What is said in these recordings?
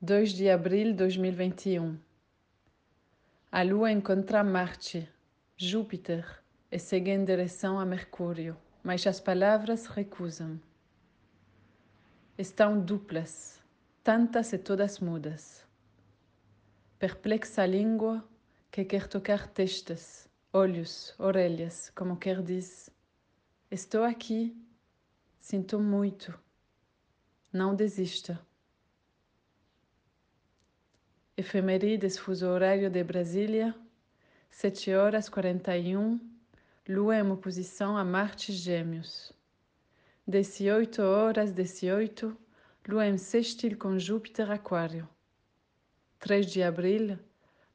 2 de abril de 2021. A Lua encontra Marte, Júpiter e segue em direção a Mercúrio, mas as palavras recusam. Estão duplas, tantas e todas mudas. Perplexa a língua que quer tocar testas, olhos, orelhas, como quer diz: Estou aqui, sinto muito, não desista. Efemerides fuso horário de Brasília, 7 horas 41, Lua em oposição a Marte Gêmeos. 18 horas 18, Lua em sextil com Júpiter Aquário. 3 de abril,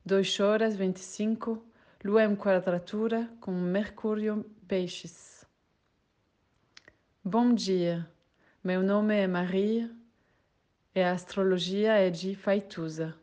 2 horas 25, Lua em quadratura com Mercúrio Peixes. Bom dia, meu nome é Maria e a astrologia é de Faituza.